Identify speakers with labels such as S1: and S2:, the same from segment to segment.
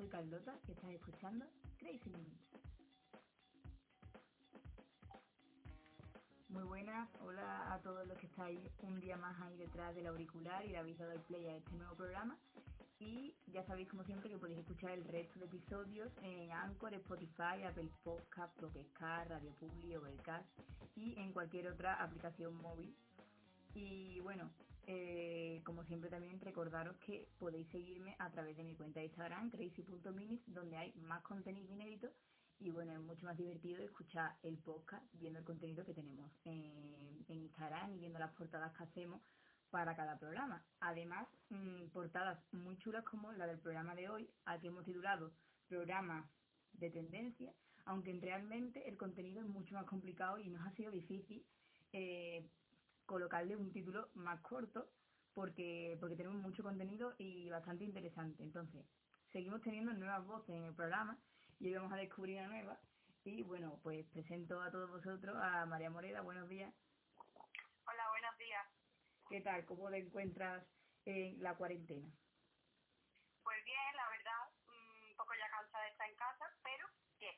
S1: soy Carlota y estás escuchando Crazy Minutes. Muy buenas, hola a todos los que estáis un día más ahí detrás del auricular y le habéis dado el play a este nuevo programa. Y ya sabéis como siempre que podéis escuchar el resto de episodios en Anchor, Spotify, Apple Podcast, Pocketcast, Radio Public, Overcast y en cualquier otra aplicación móvil. Y bueno, eh, como siempre también recordaros que podéis seguirme a través de mi cuenta de Instagram, crazy.minis, donde hay más contenido inédito y bueno, es mucho más divertido escuchar el podcast viendo el contenido que tenemos en, Instagram y viendo las portadas que hacemos para cada programa. Además, mmm, portadas muy chulas como la del programa de hoy, al que hemos titulado Programa de Tendencia, aunque realmente el contenido es mucho más complicado y nos ha sido difícil eh, colocarle un título más corto porque, porque tenemos mucho contenido y bastante interesante. Entonces, seguimos teniendo nuevas voces en el programa y hoy vamos a descubrir una nueva. Y bueno, pues presento a todos vosotros a María Moreda. Buenos días.
S2: Hola, buenos días.
S1: ¿Qué tal? ¿Cómo te encuentras en la cuarentena?
S2: Pues bien, la verdad, un poco ya cansada de estar en casa, pero bien.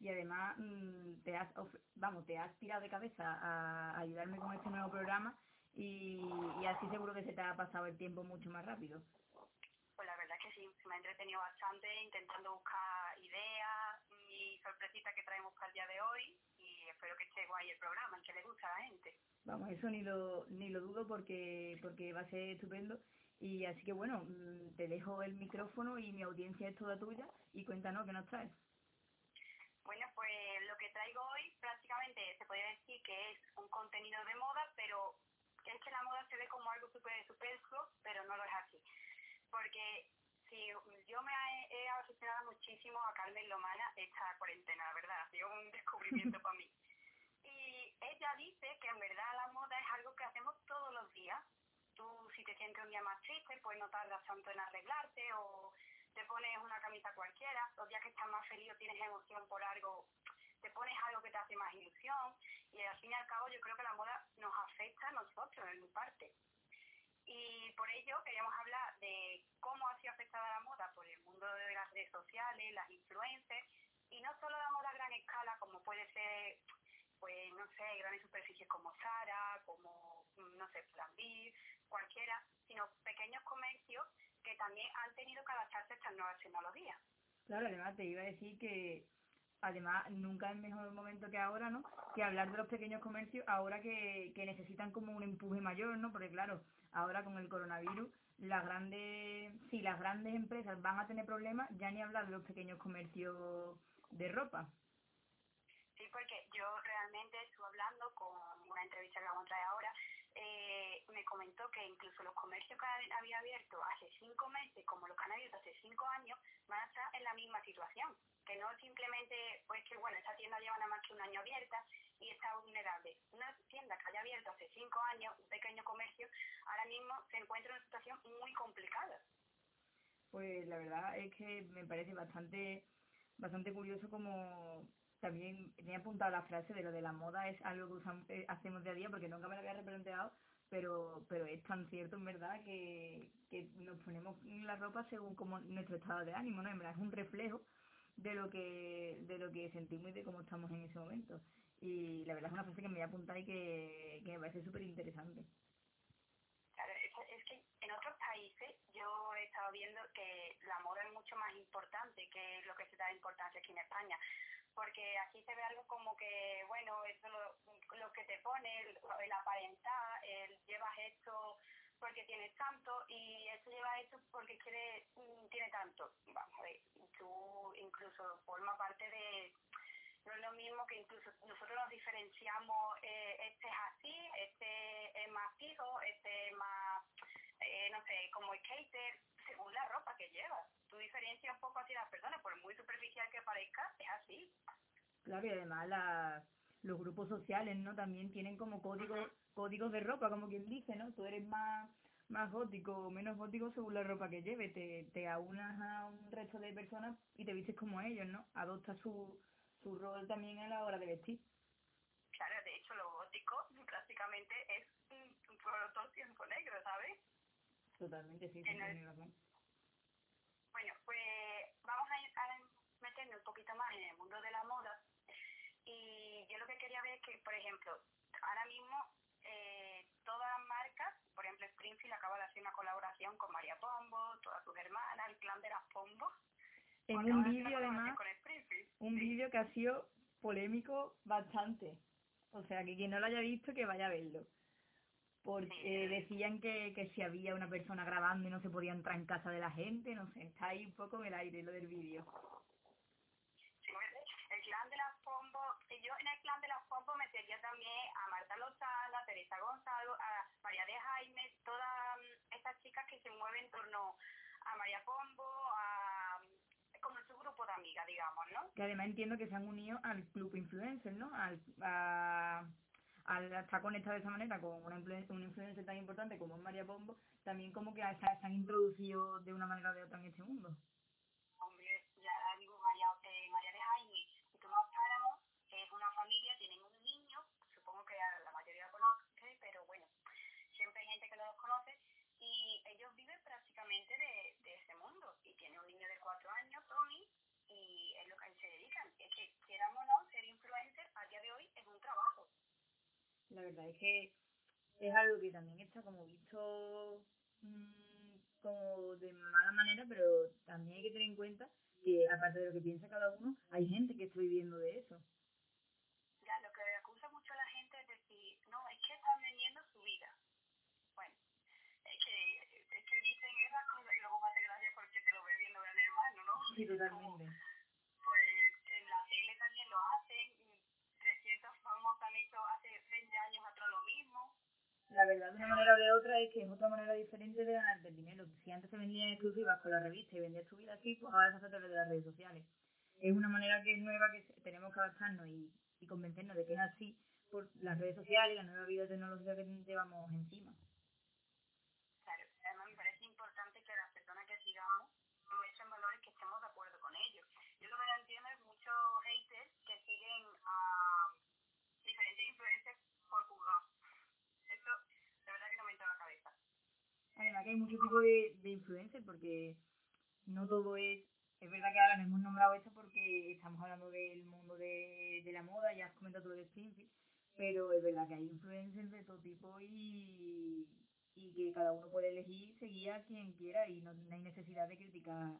S1: Y además mm, te has, vamos, te has tirado de cabeza a ayudarme con este nuevo programa y, y así seguro que se te ha pasado el tiempo mucho más rápido
S2: sí, me ha entretenido bastante intentando buscar ideas y sorpresitas que traemos para el día de hoy y espero que esté guay el programa y que le guste a la gente.
S1: Vamos, eso ni lo, ni lo dudo porque, porque va a ser estupendo y así que bueno, mm, te dejo el micrófono y mi audiencia es toda tuya y cuéntanos qué nos traes.
S2: Bueno, pues lo que traigo hoy prácticamente se podría decir que es un contenido de moda, pero es que la moda se ve como algo súper superfluo, pero no lo es así. Porque Sí, yo me he, aficionado muchísimo a Carmen Lomana esta cuarentena, la verdad, ha sido un descubrimiento para mí. Y ella dice que en verdad la moda es algo que hacemos todos los días. Tú si te sientes un día más triste, pues no tardas tanto en arreglarte o te pones una camisa cualquiera. Los días que estás más feliz o tienes emoción por algo, te pones algo que te hace más ilusión. Y al fin y al cabo yo creo que la moda nos afecta a nosotros en parte. Y por ello queríamos hablar de cómo ha sido afectada la moda por el mundo de las redes sociales, las influencers, y no solo la moda a gran escala, como puede ser, pues no sé, grandes superficies como Zara, como, no sé, Flambir, cualquiera, sino pequeños comercios que también han tenido que adaptarse a estas nuevas tecnologías.
S1: Claro, además te iba a decir que además nunca es mejor momento que ahora, ¿no? Que hablar de los pequeños comercios ahora que, que necesitan como un empuje mayor, ¿no? Porque claro, ahora con el coronavirus, las grandes, si las grandes empresas van a tener problemas, ya ni hablar de los pequeños comercios de ropa.
S2: Sí, porque yo realmente estuve hablando con una entrevista que vamos a traer ahora, eh, me comentó que incluso los comercios que había abierto hace cinco meses, como los que hace cinco años, van a estar en la misma situación. Que no simplemente, pues que bueno, esa tienda lleva nada más que un año abierta y está vulnerable. Una tienda que haya abierto hace cinco años, un pequeño comercio, ahora mismo se encuentra en una situación muy complicada.
S1: Pues la verdad es que me parece bastante bastante curioso como también tenía apuntado la frase de lo de la moda es algo que eh, hacemos día a día porque nunca me lo había replanteado pero pero es tan cierto en verdad que, que nos ponemos la ropa según como nuestro estado de ánimo no en verdad es un reflejo de lo que de lo que sentimos y de cómo estamos en ese momento. Y la verdad es una frase que me voy a apuntar y que, que me parece súper interesante.
S2: Claro, es, que en otros países yo he estado viendo que la moda es mucho más importante que lo que se da importancia aquí en España porque aquí se ve algo como que, bueno, eso lo, lo que te pone, el, el aparentar, el llevas esto porque tienes tanto y eso lleva esto porque quiere, mm, tiene tanto. Vamos, tú incluso forma parte de no es lo mismo que incluso nosotros nos diferenciamos, eh, este es así, este es más fijo, este es más, eh, no sé, como skater, según la ropa que llevas. Tú diferencias un poco así las personas, por muy superficial que parezca, es así.
S1: Claro, y además la, los grupos sociales, ¿no? También tienen como códigos códigos de ropa, como quien dice, ¿no? Tú eres más más gótico o menos gótico según la ropa que lleves, te, te aunas a un resto de personas y te vistes como ellos, ¿no? Adoptas su, su rol también a la hora de vestir.
S2: Claro, de hecho lo gótico prácticamente es un, un tiempo negro, ¿sabes?
S1: Totalmente, sí, sí,
S2: Bueno, pues mundo de la moda. Yo lo que quería ver es que, por ejemplo, ahora mismo eh, todas las marcas, por ejemplo, Springfield acaba de hacer una colaboración con María Pombo, todas sus hermanas, el clan de las Pombo.
S1: En un vídeo además, un vídeo que ha sido polémico bastante. O sea, que quien no lo haya visto, que vaya a verlo. Porque decían que, que si había una persona grabando y no se podía entrar en casa de la gente, no sé, está ahí un poco en el aire lo del vídeo.
S2: Sí, el clan de las Pombo, clan de las Pombo metería también a Marta Lozada, a Teresa Gonzalo, a María de Jaime, todas mm, estas chicas que se mueven en torno a María Pombo, a como su grupo de amigas, digamos, ¿no?
S1: Que además entiendo que se han unido al club influencer, ¿no? Al, a, al estar conectado de esa manera con una, un influencer tan importante como es María Pombo, también como que se, han introducido de una manera o de otra en este mundo.
S2: Hombre, ya digo, María, eh, María de Jaime y Tomás Páramo es una familia, tienen un niño, supongo que la mayoría lo conoce, pero bueno, siempre hay gente que no los conoce, y ellos viven prácticamente de, de ese mundo, y tiene un niño de cuatro años, Tommy, y es lo que se dedican. Es que, quieramos o no, ser influencer a día de hoy es un trabajo.
S1: La verdad es que es algo que también está como visto mmm, como de mala manera, pero también hay que tener en cuenta que aparte de lo que piensa cada uno, hay gente que está viviendo de eso.
S2: Ya, lo que acusa mucho a la gente es decir, no, es que están vendiendo su vida. Bueno, es que, es que dicen esas cosas y luego hace gracia porque te lo ve viendo gran hermano, ¿no?
S1: Sí, totalmente.
S2: pues en la tele también lo hacen, 300 famosos han hecho hace 20 años atrás lo mismo.
S1: La verdad, de una manera o de otra, es que es otra manera diferente de ganar el dinero. Si antes se vendían exclusivas con la revista y vendías tu vida así, pues ahora se hace a través de las redes sociales. Es una manera que es nueva que tenemos que adaptarnos y, y convencernos de que es así por las redes sociales y la nueva vida tecnológica que llevamos encima.
S2: Claro, además me parece importante que las personas que sigamos muestren valores que estemos de acuerdo con ellos. Yo lo que no entiendo es muchos haters que siguen a diferentes influencers por juzgar. Eso, de verdad que no me entra a la cabeza.
S1: Además que hay mucho tipo de, de influencers porque no todo es... Es verdad que ahora nos hemos nombrado esto porque estamos hablando del mundo de, de la moda, ya has comentado todo de Springfield, pero es verdad que hay influencers de todo tipo y, y que cada uno puede elegir seguir a quien quiera y no, no hay necesidad de criticar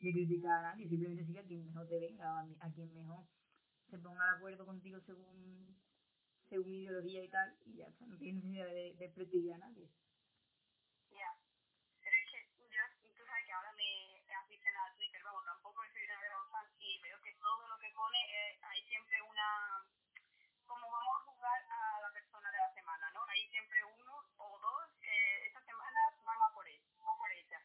S1: de criticar a nadie, simplemente sigue a quien mejor te venga, a, quien mejor se ponga de acuerdo contigo según según ideología y tal, y ya está, no tienes necesidad de, de a nadie.
S2: Ya, pero es que yo, tú sabes que ahora me he aficionado a Twitter, vamos, tampoco soy una gran fan y veo que todo lo que pone, eh, hay siempre una, como vamos a jugar a la persona de la semana, ¿no? Hay siempre uno o dos que esta semana van a por él o por ella.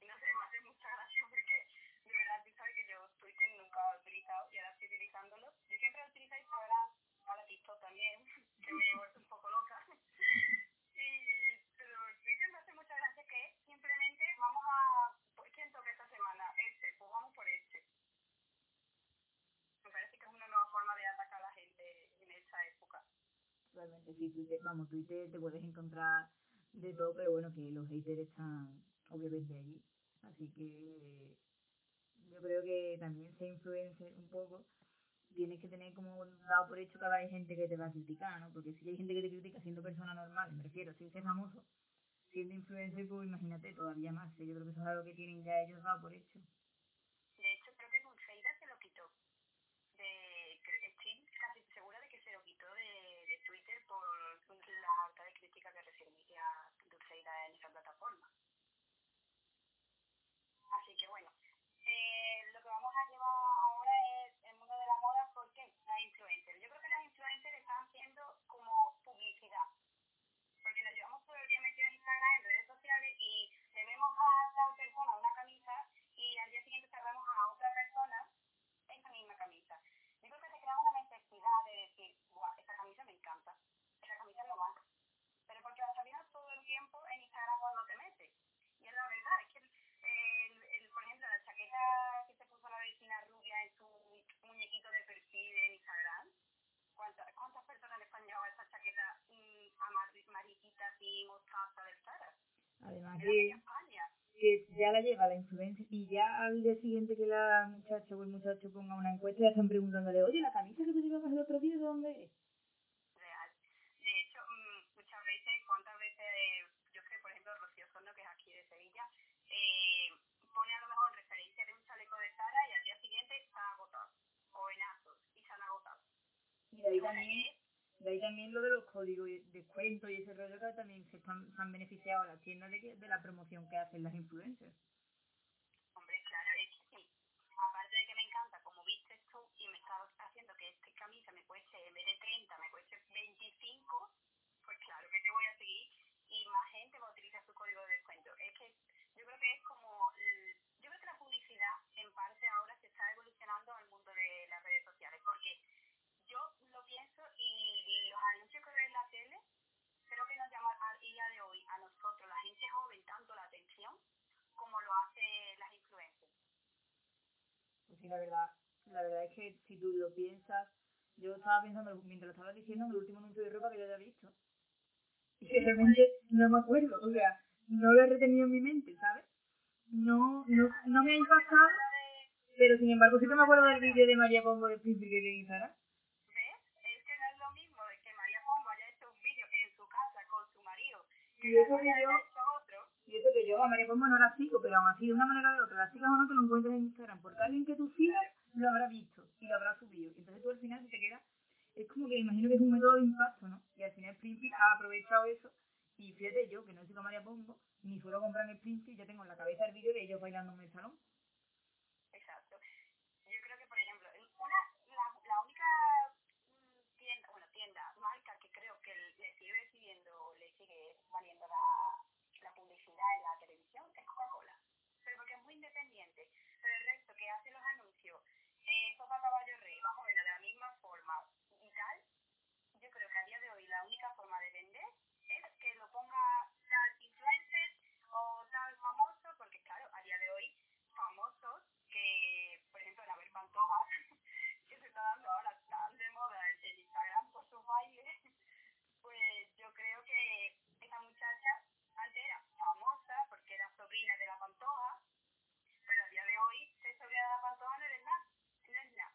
S2: Y no sé, me hace mucha gracia porque de verdad tú sabes que yo Twitter nunca lo he utilizado y ahora estoy utilizándolo. Yo siempre utilizo Instagram, ahora TikTok también, que me he vuelto un poco loca. Y, pero Twitter me hace mucha gracia que simplemente vamos a, pues, ¿quién toca esta semana? Este, pues vamos por este. Me parece que es una nueva forma de atacar a la gente en esta época.
S1: Realmente sí, Twitter, vamos, Twitter te puedes encontrar de todo, pero bueno, que los haters están obviamente allí. Así que yo creo que también se influencer un poco tienes que tener como dado por hecho que hay gente que te va a criticar, ¿no? Porque si hay gente que te critica siendo persona normal, me refiero, si eres famoso, siendo influencer, pues imagínate todavía más. Yo creo que eso es algo que tienen ya ellos dado por hecho.
S2: De hecho, creo que Dulceida se lo quitó. De, estoy casi segura de que se lo quitó de, de Twitter por la alta de crítica que recibía Dulceida en esa plataforma. Así que bueno, eh, lo que vamos a llevar ahora es el mundo de la moda porque las influencers. Yo creo que las influencers están haciendo como publicidad. Porque nos llevamos todo el día metidos en Instagram, en redes sociales y le vemos a tal persona una camisa y al día siguiente cerramos a otra persona esa misma camisa. Yo creo que se crea una necesidad de decir, guau, esta camisa me encanta, esa camisa es lo más. Pero porque la estás viendo todo el tiempo en Instagram cuando te metes. Y es la verdad, es que el, el, por ejemplo, la chaqueta que se puso la vecina rubia en su muñequito de perfil en Instagram, ¿cuántas, cuántas personas le están llevando esa chaqueta mmm, a mariquita así mostaza del Zara?
S1: Además que, que ya la lleva la influencia y ya al día siguiente que la muchacha o el muchacho ponga una encuesta ya están preguntándole, oye, la camisa que tú llevabas el otro día, ¿de dónde es?
S2: Real. De hecho, mm, muchas veces, cuántas veces, yo sé, por ejemplo, Rocío Sondo, que es aquí de Sevilla, eh, pone a lo mejor referencia de un chaleco de Sara y al día siguiente está agotado. O en Asos y se han agotado.
S1: Y de ahí también de ahí también lo de los códigos de descuento y ese rollo que también se, están, se han beneficiado las tiendas de, de la promoción que hacen las influencers.
S2: Hombre, claro, es que sí. Aparte de que me encanta como viste tú y me estás haciendo que esta camisa me cueste, en vez de 30, me cueste 25, pues claro que te voy a seguir y más gente va a utilizar su código de descuento. Es que yo creo que es como, yo creo que la publicidad en parte ahora se está evolucionando al mundo de las redes sociales porque yo lo pienso y los anuncios que veo en la tele creo que nos llaman al día de hoy a nosotros, la gente joven, tanto la atención como lo hace las influencias.
S1: Pues sí, la verdad, la verdad es que si tú lo piensas, yo estaba pensando, mientras lo estabas diciendo, en el último anuncio de ropa que yo había visto. Y realmente no me acuerdo, o sea, no lo he retenido en mi mente, ¿sabes? No, no, no me ha impactado, pero sin embargo sí que me acuerdo del vídeo de María Pombo de Príncipe que le Sara. Y eso que yo, y eso que yo a María Pombo no la sigo, pero aún así de una manera o de otra, la sigas o no te lo encuentras en Instagram, porque alguien que tú sigas lo habrá visto y lo habrá subido. Entonces tú al final se te queda, es como que imagino que es un método de impacto, ¿no? Y al final Springfield ha aprovechado eso y fíjate yo, que no sigo a María Pombo, ni suelo comprar en Springfield, ya tengo en la cabeza el vídeo de ellos bailando en el salón.
S2: Exacto. Yo creo que, por ejemplo, una, la, única tienda, bueno, tienda, marca que creo que le sigue recibiendo, le sigue valiendo la, la publicidad en la televisión es Coca-Cola. Pero porque es muy independiente. Pero el resto que hace los anuncios, eh, Sopa Caballo Rey, más o menos de la misma forma y tal, yo creo que a día de hoy la única forma de vender es que lo ponga tal influencer o tal famoso, porque claro, a día de hoy famosos que, por ejemplo, Anabel Pantoja, que se está dando ahora tan de moda el, Instagram por sus bailes, pues yo creo que esa muchacha antes era famosa porque era sobrina de la Pantoja, pero a día de hoy ser sobrina de la Pantoja no es nada, no es nada.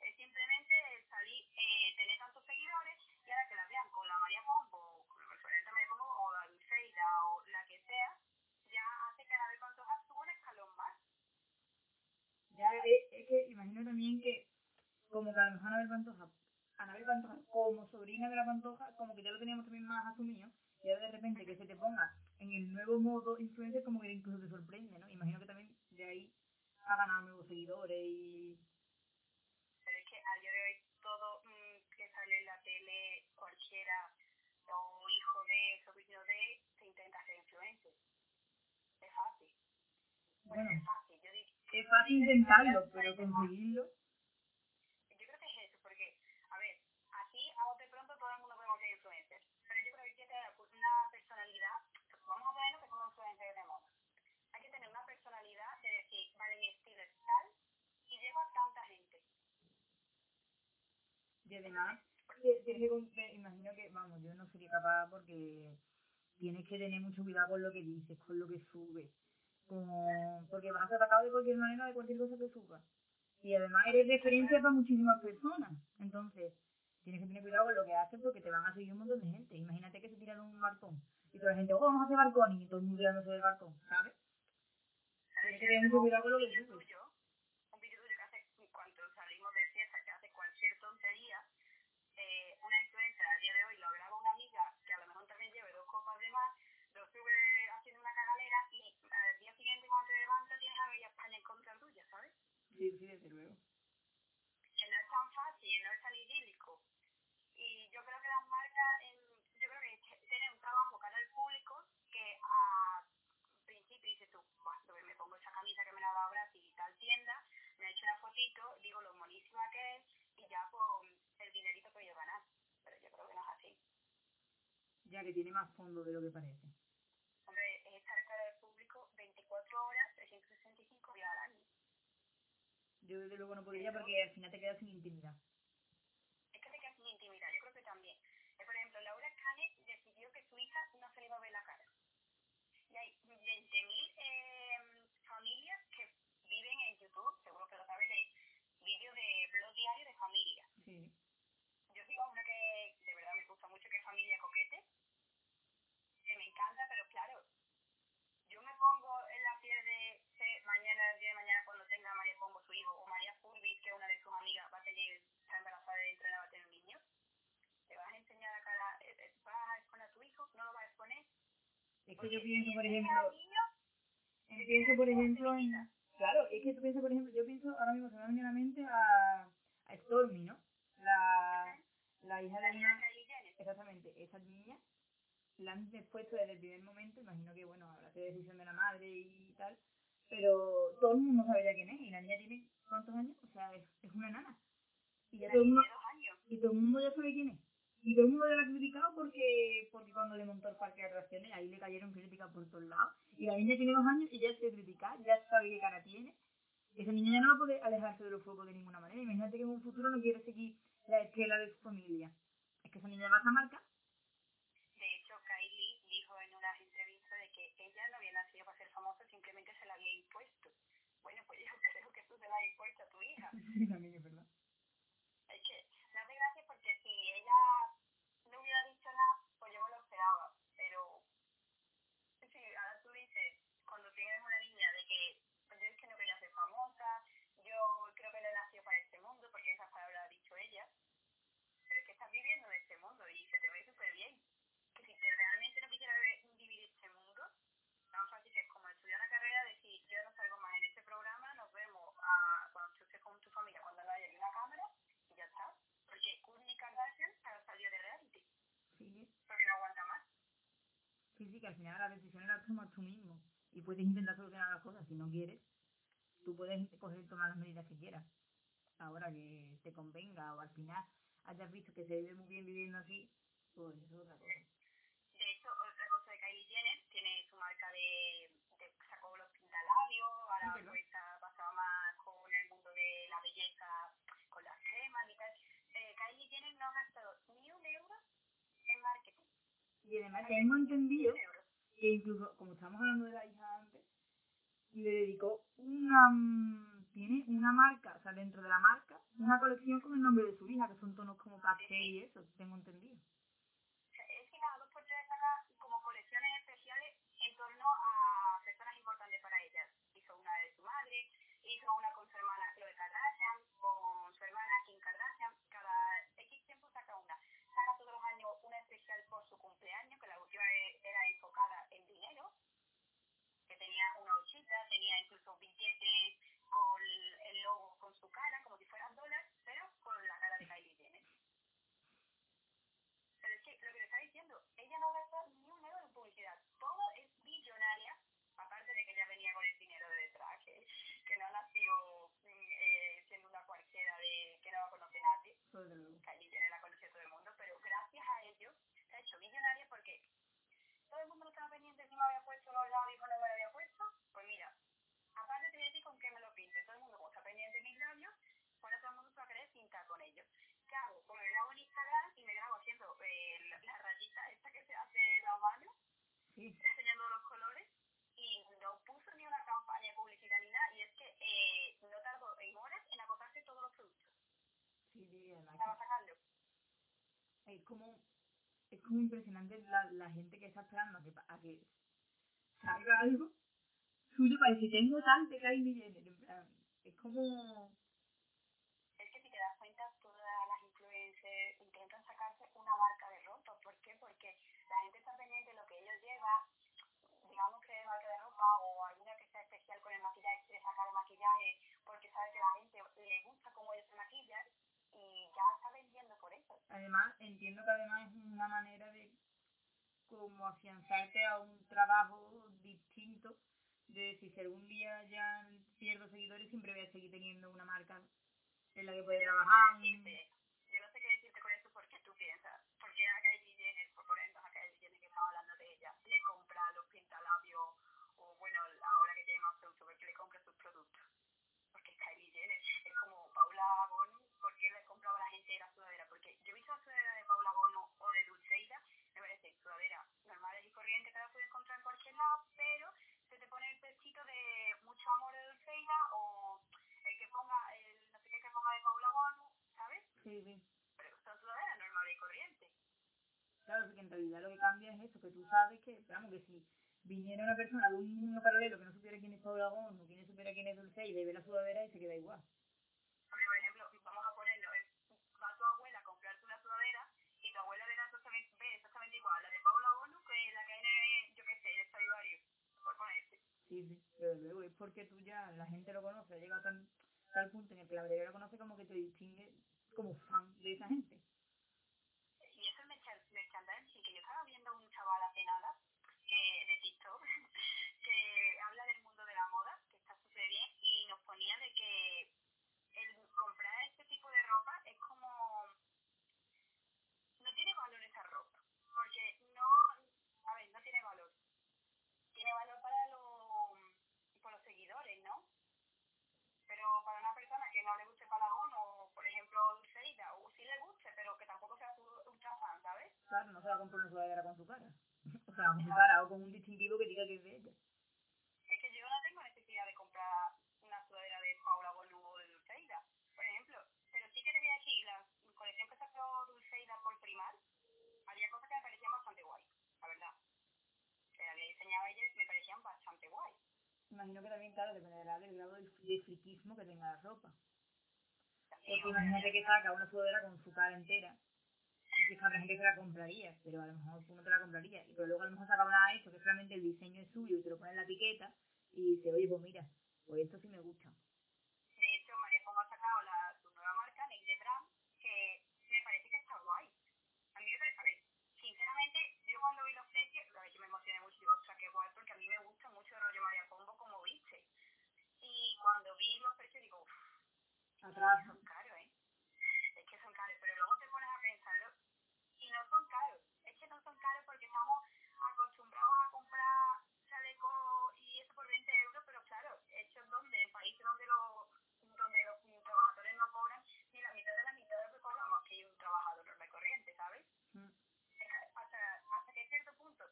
S2: Es simplemente salir, eh, tener tantos seguidores y ahora que la vean con la María Pombo, con la referente María Pombo o la Dulceida o la que sea, ya hace que Anabel Pantoja suba un escalón más.
S1: Ya, es, es, que imagino también que como que a lo mejor Anabel Pantoja, Anabel Pantoja como sobrina de la Pantoja, como que ya lo teníamos también más asumido, y ahora de repente que se te ponga en el nuevo modo influencer como que incluso te sorprende, ¿no? Imagino que también de ahí ha ganado nuevos seguidores y...
S2: Pero es que a día de hoy todo mmm, que sale en la tele, cualquiera, o hijo de, sobrino de, se intenta hacer influencer. Es fácil.
S1: Bueno,
S2: es fácil, yo digo.
S1: Es fácil intentarlo, pero conseguirlo...
S2: Yo creo que es eso, porque, a ver, aquí a bote pronto todo el mundo podemos ser influencers, pero yo creo que hay que tener una personalidad, vamos a ponerlo que somos influencers de moda. Hay que tener una personalidad de decir, vale, mi estilo es tal y llego a tanta gente.
S1: Además, tienes que, imagino que, vamos, yo no sería capaz porque tienes que tener mucho cuidado con lo que dices, con lo que subes, con, porque vas atacado de cualquier manera de cualquier cosa que subas. Y además eres referencia para muchísimas personas. Entonces, tienes que tener cuidado con lo que haces porque te van a seguir un montón de gente. Imagínate que se tiran un balcón y toda la gente, oh, vamos a hacer balcón y todo el mundo tirándose del balcón, ¿sabes? Tienes que tener mucho cuidado con lo que subes.
S2: Un vídeo tuyo que hace, cuando salimos de fiesta, que hace cualquier tontería, eh, una influencer a día de hoy lo graba una amiga que a lo mejor también lleve dos copas de más, lo sube haciendo una cagalera y al día siguiente cuando te levantas tienes a media España en contra tuya, ¿sabes?
S1: Sí, sí, desde luego.
S2: Que no es tan fácil, no es tan idílico. Y yo creo que las marcas, en, yo creo que tienen un trabajo cara al público que a principio dices tú, me pongo esa camisa que me la ha dado Brasil y tal tienda, me he hecho una fotito, digo lo monísima que es y ya con el dinerito que yo ganar. Pero yo creo que no es así.
S1: Ya que tiene más fondo de lo que parece.
S2: Hombre, es estar cara al público 24 horas, 365 días al año.
S1: Yo desde luego no podría porque al final te quedas sin intimidad.
S2: Es que te quedas sin intimidad, yo creo que también. Eh, por ejemplo, Laura Cane decidió que su hija no se le iba a ver la cara. Y hay 20.000
S1: que yo pienso, por ejemplo, pienso, por ejemplo, en... Claro, es que tú piensas, por ejemplo, yo pienso ahora mismo se me venido a la mente a, a Stormy, ¿no? La, la hija de una... Exactamente, esa niña la han puesto desde el primer momento, imagino que, bueno, habrá sido decisión de la madre y tal, pero todo el mundo sabe ya quién es, y la niña tiene, ¿cuántos años? O sea, es, es una nana. Y ya todo el mundo, y todo el mundo ya sabe quién es. Y todo el mundo la ha criticado porque, porque cuando le montó el parque de atracciones, ahí le cayeron críticas por todos lados. Y la niña tiene dos años y ya se critica, ya sabe qué cara tiene. Esa niña ya no va a poder alejarse de los fuegos de ninguna manera. Imagínate que en un futuro no quiere seguir la estela de su familia. Es que esa niña va a esa marca.
S2: De hecho, Kylie dijo en una entrevista de que ella no había nacido para ser famosa, simplemente se la había impuesto. Bueno, pues yo creo que tú se la has impuesto a tu hija.
S1: Sí. Es
S2: que me hace gracia porque si ella no hubiera dicho nada, pues yo me lo esperaba. Pero sí, ahora tú dices, cuando tienes una niña de que pues yo es que no quería ser famosa, yo creo que no he nacido para este mundo, porque esas palabras ha dicho ella, pero es que estás viviendo de este mundo y se te ve súper bien. Que si te realmente no quisiera vivir este mundo, tan fácil que es como estudiar una carrera, decir yo no salgo más en este programa, nos vemos a, cuando tú estés con tu familia, cuando no haya ni una cámara, y ya está. Porque Kourtney Kardashian ahora salió de reality.
S1: Sí.
S2: Porque no aguanta más.
S1: Que al final las decisiones las tomas tú mismo. Y puedes intentar solucionar las cosas si no quieres. Tú puedes coger y tomar las medidas que quieras. Ahora que te convenga o al final hayas visto que se vive muy bien viviendo así, pues eso es otra cosa.
S2: De hecho, otra cosa de Kylie Jenner, tiene su marca de, de sacó los pintalabios, ahora pues ha pasado más con el mundo de la belleza, con las cremas y tal. Eh, Kylie Jenner no ha gastado ni un euro en marketing.
S1: Y además tengo entendido
S2: Ni un euro.
S1: que incluso, como estábamos hablando de la hija antes, le dedicó una... tiene una marca, o sea, dentro de la marca, una colección con el nombre de su hija, que son tonos como pastel y eso, tengo entendido.
S2: Es que cada dos por tres saca como colecciones especiales en torno a personas importantes para ella. Hizo una de su madre, hizo una con su hermana Khloe Kardashian, con su hermana Kim Kardashian. Cada X tiempo saca una. Saca todos los años una especial por su cumpleaños, que la última e- era enfocada en dinero, que tenía una huchita, tenía incluso billetes con el logo con su cara, como si fueran dólares, pero con la cara de Kylie Jenner. Pero es que lo que te está diciendo, ella no gasta ni un euro en publicidad. Todo es billonaria, aparte de que ella venía con el dinero de detrás, que, que no nació mm, eh, siendo una cualquiera de que no la conoce nadie.
S1: Eso desde luego.
S2: Kylie Jenner la conoce todo el mundo, pero gracias a ello se ha hecho millonaria porque todo el mundo no estaba pendiente si me había puesto los labios o no me lo había puesto. Pues mira, aparte te voy a decir con qué me lo pinte. Todo el mundo como está pendiente de mis labios, pues ahora todo el mundo se va a querer pintar con ellos. ¿Qué hago? Pues me grabo en Instagram y me grabo haciendo eh, la, la rayita esta que se hace en la mano,
S1: Sí,
S2: enseñando los colores y no puso ni una campaña de publicidad ni nada y es que eh, no tardó en horas en agotarse todos los productos.
S1: sí, sí, además
S2: Estaba sacando.
S1: que es como, es como impresionante la, la gente que está esperando a que, a que salga algo suyo para tengo tal en plan, es como,
S2: Es que si te das cuenta, todas las influencers intentan sacarse una marca de ropa. ¿Por qué? Porque la gente está pendiente de lo que ellos llevan, digamos que de marca de ropa o alguna que sea especial con el maquillaje, quiere sacar el maquillaje porque sabe que a la gente le gusta cómo ellos se maquillan y ya está vendiendo por eso.
S1: además, entiendo que además es una manera de como afianzarte a un trabajo distinto, de si algún día ya pierdo seguidores, siempre voy a seguir teniendo una marca en la que poder trabajar,
S2: Decirte, yo no sé qué decirte con eso porque tú piensas, porque a Kylie Jenner, por ponernos a Kylie Jenner que estaba hablando de ella, le compra los pintalabios o bueno, ahora que tiene más productos, porque le compra sus productos. Porque Kylie Jenner, es como Paula Bono, ¿por qué le compraba a la gente la sudadera? Porque yo he visto la sudadera de Paula Bono o de Dulceida, me parece sudadera normales y corriente que la puedes pero se te pone el pechito de mucho amor de Dulceida o el que ponga, el no sé qué que ponga de Paula Bono, ¿sabes?
S1: Sí, sí.
S2: pero son sudaderas normales y corrientes.
S1: Claro, porque en realidad lo que cambia es eso, que tú sabes que, vamos, que si viniera una persona de un mundo paralelo que no supiera quién es Paula Gon o quién supiera quién es Dulceida y ve la sudadera y se queda igual.
S2: Hombre, por ejemplo, vamos a ponerlo, eh, va tu abuela a comprarte una sudadera y tu abuela le da exactamente, ve exactamente igual la de Paula Bono que la que hay en, yo qué sé, en
S1: Sí, sí, pero luego es porque tú ya, la gente lo conoce, ha llegado a tal, tal punto en el que la mayoría lo conoce como que te distingue como fan de esa gente.
S2: Y eso me merchandising, que yo estaba viendo un chaval hace nada, que, de TikTok, que habla del mundo de la moda, que está súper bien, y nos ponía de que el comprar este tipo de ropa es como... No tiene valor esa ropa, porque no... A ver, no tiene valor. Tiene valor para los, para los seguidores, ¿no? Pero para una persona que no le guste Palagón o, por ejemplo, Dulceida, o sí le guste, pero que tampoco sea su ultra fan, ¿sabes?
S1: Claro, no se va a comprar una sudadera con su cara. o sea, con su cara o con un distintivo que diga que es de ella.
S2: Es que yo no tengo necesidad de comprar una sudadera de Paula Bonu o de Dulceida, por ejemplo. Pero sí que te voy a decir, la colección que sacó Dulceida por Primar, había cosas que me parecían bastante guay, la verdad. Que había diseñado ella me parecían bastante guay.
S1: Imagino que también, claro, dependerá del grado de, friquismo que tenga la ropa. Porque imagínate que saca una sudadera con su cara entera. Que gente la compraría, pero a lo mejor tú no te la comprarías. Y pero luego a lo mejor saca una de esto que solamente el diseño es suyo y te lo pone en la etiqueta y dice, oye, pues mira, pues esto sí me gusta.
S2: De hecho, María Pombo ha sacado la, su nueva marca, Neide Brand, que me parece que está guay. A mí me parece, a ver, sinceramente, yo cuando vi los precios, yo me emocioné mucho digo, ostras, qué guay, porque a mí me gusta mucho el rollo María Pombo como viste. Y cuando vi los precios, digo, uff,
S1: Atrás,
S2: son caros, ¿eh? Es que son caros, pero luego te pones a pensarlo y no son caros. Es que no son caros porque estamos acostumbrados a comprar chalecos y eso por 20 euros, pero claro, hechos donde, en países donde los, donde los trabajadores no cobran ni la mitad de la mitad de lo que cobramos que un trabajador normal y corriente, ¿sabes?
S1: Mm.
S2: Es que hasta, hasta que cierto punto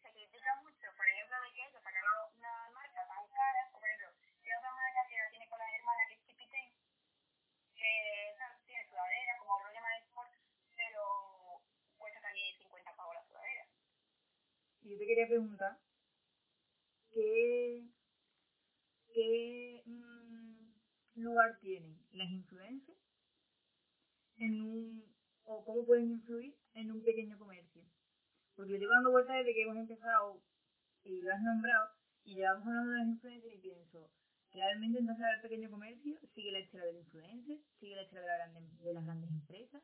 S2: se critica mucho, por ejemplo, de que ellos sacaron una marca tan cara, o por ejemplo, hay otra marca que la tiene con las hermanas que es Chipitén, que esa tiene sudadera como más sport, pero cuesta también 50 pavos la sudadera.
S1: Y yo te quería preguntar, ¿qué, qué mm, lugar tienen las influencias en un, o cómo pueden influir en un pequeño comercio? Porque yo llevo dando vueltas desde que hemos empezado y lo has nombrado, y llevamos hablando de las influencias y pienso, realmente entonces el pequeño comercio sigue la estela del influencer, sigue la estela de, la grande- de las grandes empresas.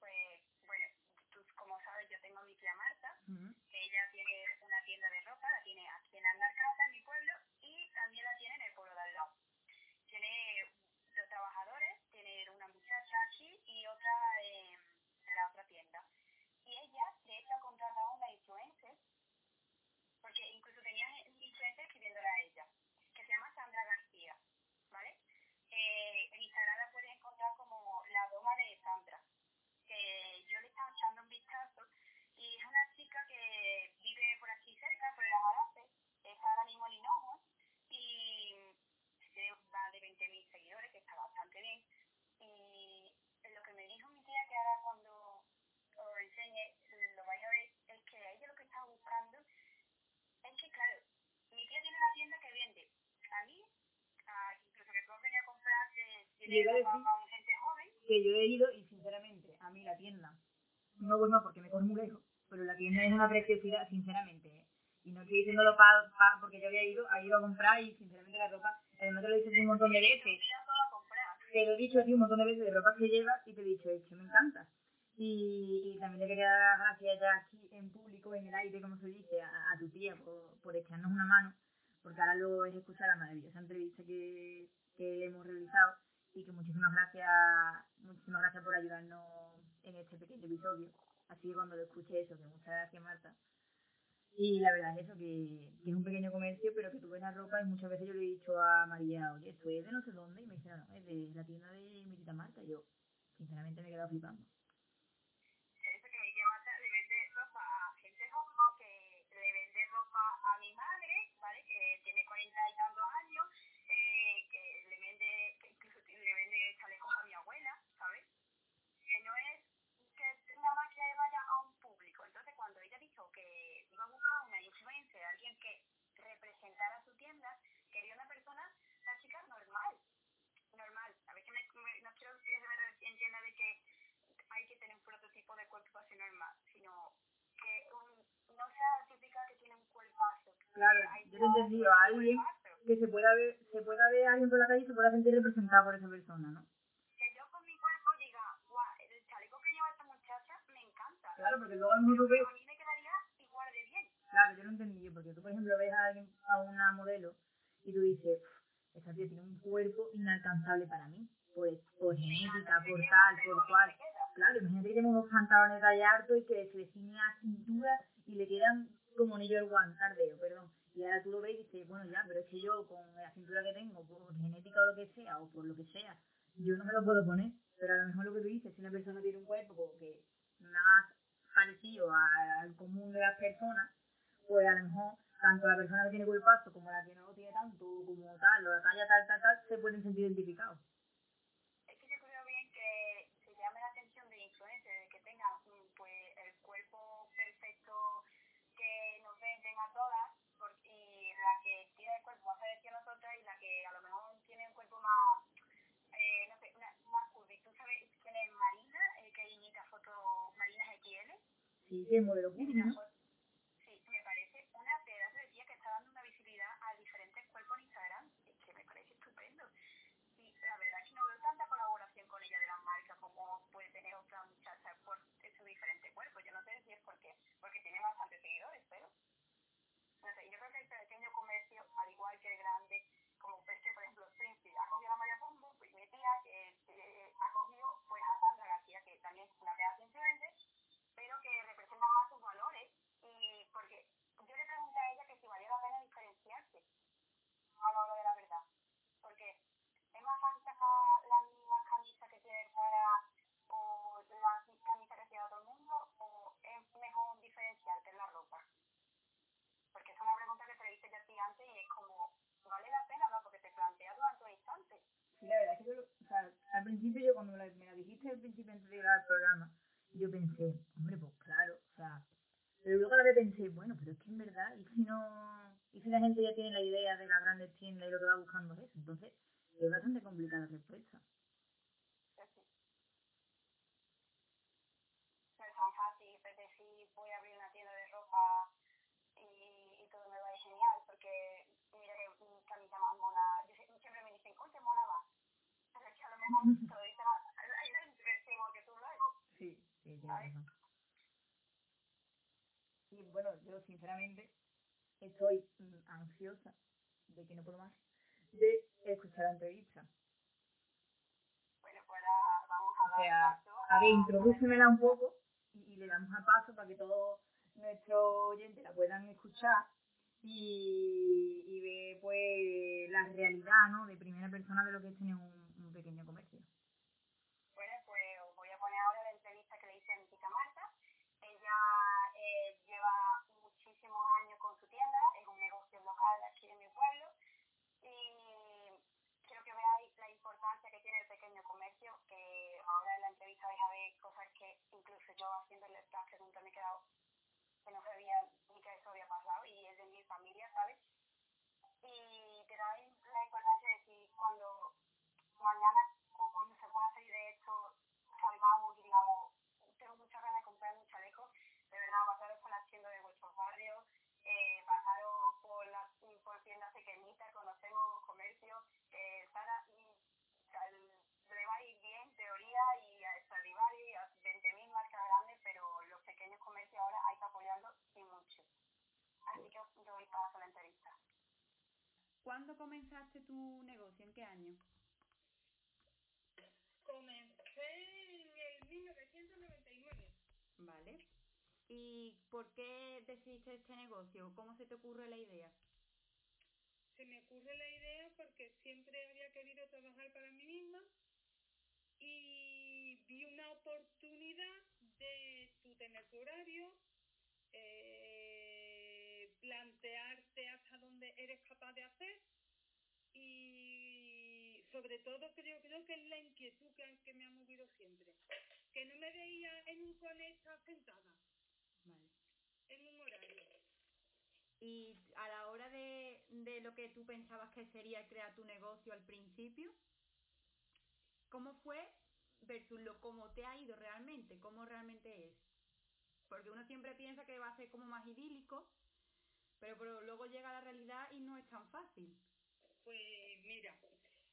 S2: Pues, bueno, tú como sabes, yo tengo a mi tía Marta, que ella tiene una tienda de ropa, la tiene aquí en Andarcasa, en mi pueblo, y también la tiene en el pueblo de al lado. Tiene dos trabajadores, tiene una muchacha aquí y otra en, en la otra tienda. Y ella, de hecho, ha contratado a una influencer, porque incluso tenía influencer escribiéndola a ella, que se llama Sandra García, ¿vale? Eh, en Instagram la puedes encontrar como la doma de Sandra, que yo le estaba echando un vistazo y es una chica que vive por aquí cerca, por el Ajarace, está ahora mismo en Hinojo y tiene más de 20.000 seguidores, que está bastante bien. Y lo que me dijo mi tía, que ahora cuando os enseñe, lo vais a ver, es que ella lo que está buscando es que, claro, mi tía tiene una tienda que vende a mí, a, incluso que has venido a comprar, que
S1: Yo
S2: tiene
S1: iba a
S2: ropa
S1: decir-
S2: para gente joven,
S1: que yo he ido y sinceramente a mí la tienda no pues no porque me muy lejos pero la tienda es una preciosidad sinceramente ¿eh? y no estoy diciéndolo pa, pa- porque yo había ido ha ido a comprar y sinceramente la ropa además te lo he dicho un montón de veces
S2: fui yo solo a comprar.
S1: Te lo he dicho a ti un montón de veces de ropa que llevas y te he dicho es que me encanta y, y también le quería dar las gracias ya aquí en público en el aire como se dice a, tu tía por, por echarnos una mano porque ahora luego es escuchar la maravillosa entrevista que, que hemos realizado y que muchísimas gracias, muchísimas gracias por ayudarnos en este pequeño episodio. Así que cuando lo escuche eso, que muchas gracias Marta. Y la verdad es eso, que, que es un pequeño comercio, pero que tú ves la ropa y muchas veces yo le he dicho a María, oye, esto es de no sé dónde, y me dice, no, es de la tienda de mi tita Marta. Y yo, sinceramente, me he quedado flipando.
S2: Eso que mi tía le vende ropa a gente joven, que le vende ropa a mi madre, ¿vale? Que tiene cuarenta y tantos años, eh, que le vende, que incluso le vende chalecos a mi abuela, ¿sabes? Que no es que nada más que vaya a un público. Entonces, cuando ella dijo que iba a buscar una influencer, alguien que representara su tienda, quería una persona, la chica normal, normal. A ver que me, me- no quiero que se me entienda de que hay que tener un prototipo de cuerpo ser normal, sino que un, no sea la típica que tiene un cuerpazo.
S1: Claro, yo te he entendido a alguien que se pueda ver, se pueda ver a alguien por la calle y se pueda sentir representado por esa persona, ¿no?
S2: Que yo con mi cuerpo diga, guau, el chaleco que lleva esta muchacha me encanta.
S1: Claro, porque luego a mejor tú ves
S2: A mí me quedaría igual de bien.
S1: Claro, yo lo entendí, porque tú, por ejemplo, ves a alguien, una modelo, y tú dices, "Uf, esa tía tiene un cuerpo inalcanzable para mí, pues, por genética, por tal, por cual. Claro, imagínate que tiene unos pantalones de y que se le ciñe a cintura y le quedan como anillo el guantardeo, perdón. Y ahora tú lo ves y dices, bueno, ya, pero es que yo con la cintura que tengo, por genética o lo que sea, o por lo que sea, yo no me lo puedo poner. Pero a lo mejor lo que tú dices, si una persona tiene un cuerpo que más parecido al común de las personas, pues a lo mejor tanto la persona que tiene cuerpazo como la que no lo tiene tanto, como tal, o la talla tal, tal, tal, se pueden sentir identificados.
S2: Es que yo creo bien que se llame la atención de influencers, de que tengan mm, pues el cuerpo perfecto que nos venden a todas, por- y la que tiene el cuerpo más parecido a nosotras y la que a lo mejor tiene un cuerpo más, eh, no sé, una, más curvy. ¿Tú sabes quién es Marina, eh, que imita fotos Marina XL?
S1: Sí, que es modelo curvy, ¿no?
S2: Sí, me parece una pedazo de tía que está dando una visibilidad a diferentes cuerpos en Instagram. Es que me parece estupendo. Y la verdad es que no veo tanta colaboración con ella de las marcas como puede tener otra muchacha por su diferente cuerpo. Yo no sé si es porque, tiene bastantes seguidores, pero no sé, yo creo que el pequeño comercio, al igual que el grande, como ves que por ejemplo Springfield ha cogido a María Pombo, pues mi tía que eh, ha cogido pues a Sandra García, que también es una pedazo de influencer, pero que representa más sus valores y porque yo le pregunté a ella que si valía la pena diferenciarse a la hora de la verdad porque es más fácil sacar las mismas camisas que tiene Zara o las camisas que lleva todo el mundo o es mejor diferenciarte en la ropa porque es una pregunta que te hice yo a ti antes y es como ¿vale la pena o no? porque te plantea durante un instante
S1: Sí, la verdad es que yo, o sea, al principio yo cuando me la, me la dijiste al principio antes de llegar al programa, yo pensé, hombre, pues claro, o sea, pero luego la vez pensé, bueno, pero es que en verdad, y si no, y si la gente ya tiene la idea de las grandes tiendas y lo que va buscando es eso, entonces es bastante complicada la respuesta.
S2: Es decir, no es tan fácil es decir voy a abrir una tienda de ropa y, y todo me va a ir genial porque mira que mm, camisa más mona yo sie- siempre me dicen oye mona va pero es que a lo mejor te lo dice la, la impresión que tú luego
S1: Sí, sí, tienes
S2: ¿sabes?
S1: razón. Y bueno, yo sinceramente estoy mm, ansiosa de que no puedo más de escuchar la entrevista.
S2: bueno pues ahora vamos a
S1: O
S2: dar
S1: sea,
S2: paso
S1: a ver, introdúcemela un poco y, y le damos a paso para que todos nuestros oyentes la puedan escuchar y, y ver pues la realidad, ¿no? De primera persona de lo que es tener un, un pequeño comercio.
S2: Bueno, pues os voy a poner ahora la entrevista que le hice a mi tía Marta. Ella eh, lleva muchísimos años con su tienda, es un negocio local aquí en mi pueblo y quiero que veáis la importancia que tiene el pequeño comercio, que ahora en la entrevista vais a ver cosas que incluso yo haciéndole estas preguntas me he quedado que no sabía ni que eso había pasado y es de mi familia, ¿sabes? Y te da la importancia de si cuando mañana o cuando se pueda salir de esto salgamos y digamos tengo muchas ganas de comprar un chaleco de verdad pasaros por las tiendas de vuestros barrios eh, pasaros por las por tiendas pequeñitas conocemos comercio eh, Sara mm, o sea, el- le va a ir bien teoría y a Stradivarius y a 20.000 marcas grandes pero los pequeños comercios ahora hay que apoyarlos y mucho así que os doy paso a la entrevista
S3: ¿Cuándo comenzaste tu negocio? ¿En qué año?
S4: Comencé en el 1999.
S3: Vale. ¿Y por qué decidiste este negocio? ¿Cómo se te ocurre la idea?
S4: Se me ocurre la idea porque siempre había querido trabajar para mí misma y vi una oportunidad de tú tener tu horario, eh, plantearte hasta dónde eres capaz de hacer y sobre todo creo, creo que es la inquietud que, que me ha movido siempre. Que no me veía en un conecta sentada,
S3: Vale.
S4: en un horario.
S3: Y a la hora de, de lo que tú pensabas que sería crear tu negocio al principio, ¿cómo fue versus lo cómo te ha ido realmente? ¿Cómo realmente es? Porque uno siempre piensa que va a ser como más idílico, Pero, pero luego llega la realidad y no es tan fácil.
S4: Pues mira,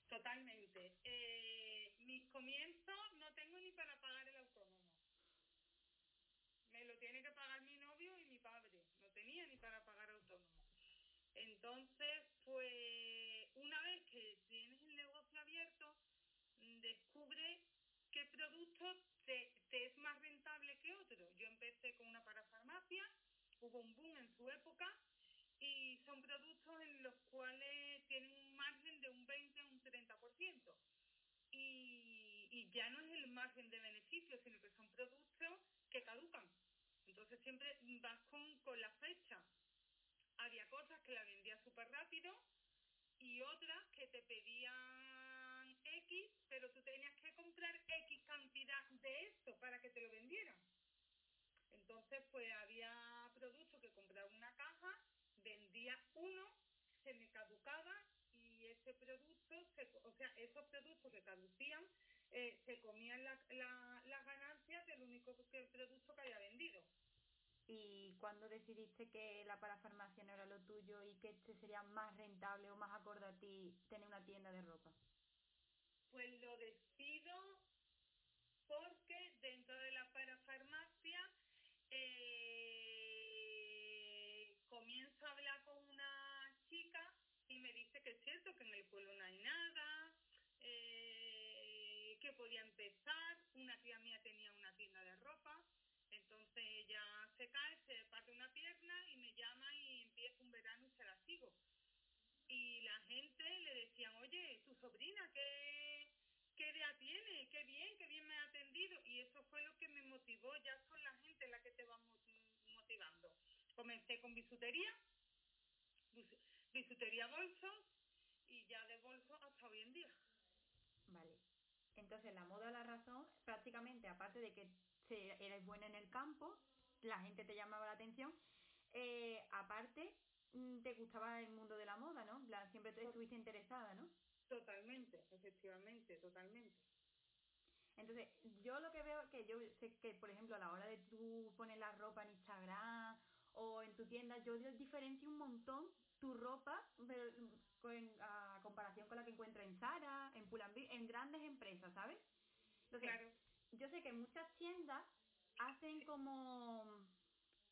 S4: totalmente. Eh, mis comienzos no tengo ni para pagar el autónomo. Me lo tiene que pagar mi novio y mi padre. No tenía ni para pagar autónomo. Entonces, pues una vez que tienes el negocio abierto, descubre qué producto te, te es más rentable que otro. Yo empecé con una parafarmacia, hubo un boom en su época y son productos en los cuales tienen un margen de un 20 a un 30%. Y, y ya no es el margen de beneficio, sino que son productos que caducan. Entonces siempre vas con, con la fecha. Había cosas que la vendía súper rápido y otras que te pedían X, pero tú tenías que comprar X cantidad de eso para que te lo vendieran. Entonces, pues había productos que compraba una caja, vendía uno, se me caducaba y ese producto, se- o sea, esos productos que caducían, eh, se comían la- la- las ganancias del único que, producto que había vendido.
S3: ¿Y cuándo decidiste que la parafarmacia no era lo tuyo y que te sería más rentable o más acorde a ti tener una tienda de ropa?
S4: Pues lo decido porque dentro de la parafarmacia eh, comienzo a hablar con una chica y me dice que es cierto que en el pueblo no hay nada, eh, que podía empezar. Una tía mía tenía una tienda de ropa, entonces ella se cae, se parte una pierna y me llama y empieza un verano y se la sigo y la gente le decían, oye, tu sobrina, ¿qué, qué idea tiene? Qué bien, qué bien me ha atendido. Y eso fue lo que me motivó, ya son la gente la que te va mo- motivando. Comencé con bisutería, bis- bisutería bolsos, ya de bolsos hasta hoy en día.
S3: Vale. Entonces, la moda la razón, prácticamente, aparte de que eres buena en el campo, la gente te llamaba la atención, eh, aparte, mm, te gustaba el mundo de la moda, ¿no? Siempre te estuviste interesada, ¿no?
S4: Totalmente, efectivamente, totalmente.
S3: Entonces, yo lo que veo que yo sé que, por ejemplo, a la hora de tú poner la ropa en Instagram o en tu tienda, yo diferencio un montón tu ropa pero, con- a comparación con la que encuentro en Zara, en Pull&Bear, en grandes empresas, ¿sabes? Entonces,
S4: Claro,
S3: yo sé que muchas tiendas hacen como,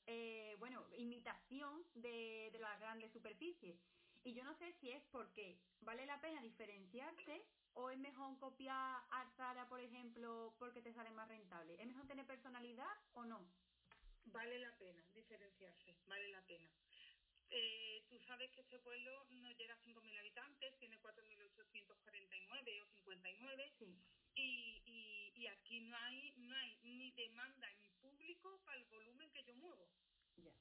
S3: eh, bueno, imitación de, de las grandes superficies. Y yo no sé si es porque vale la pena diferenciarse o es mejor copiar a Zara, por ejemplo, porque te sale más rentable. ¿Es mejor tener personalidad o no?
S4: Vale la pena diferenciarse, vale la pena. Eh, tú sabes que este pueblo no llega a 5.000 habitantes, tiene 4.849 o 59
S3: Sí.
S4: y, y, y aquí no hay, no hay ni demanda ni público para el volumen que yo muevo.
S3: Ya.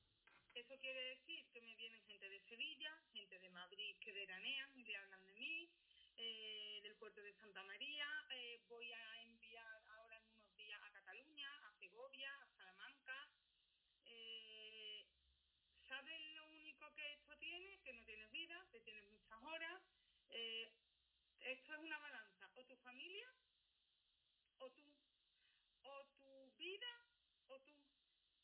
S4: Eso quiere decir que me vienen gente de Sevilla, gente de Madrid que veranean y le hablan de mí, eh, del puerto de Santa María, eh, voy a enviar ahora en unos días a Cataluña, a Segovia, a Salamanca. Eh, ¿Sabes lo único que esto tiene? Que no tienes vida, que tienes muchas horas. Eh, esto es una balanza, o tu familia, o tú, o tu vida, o tú.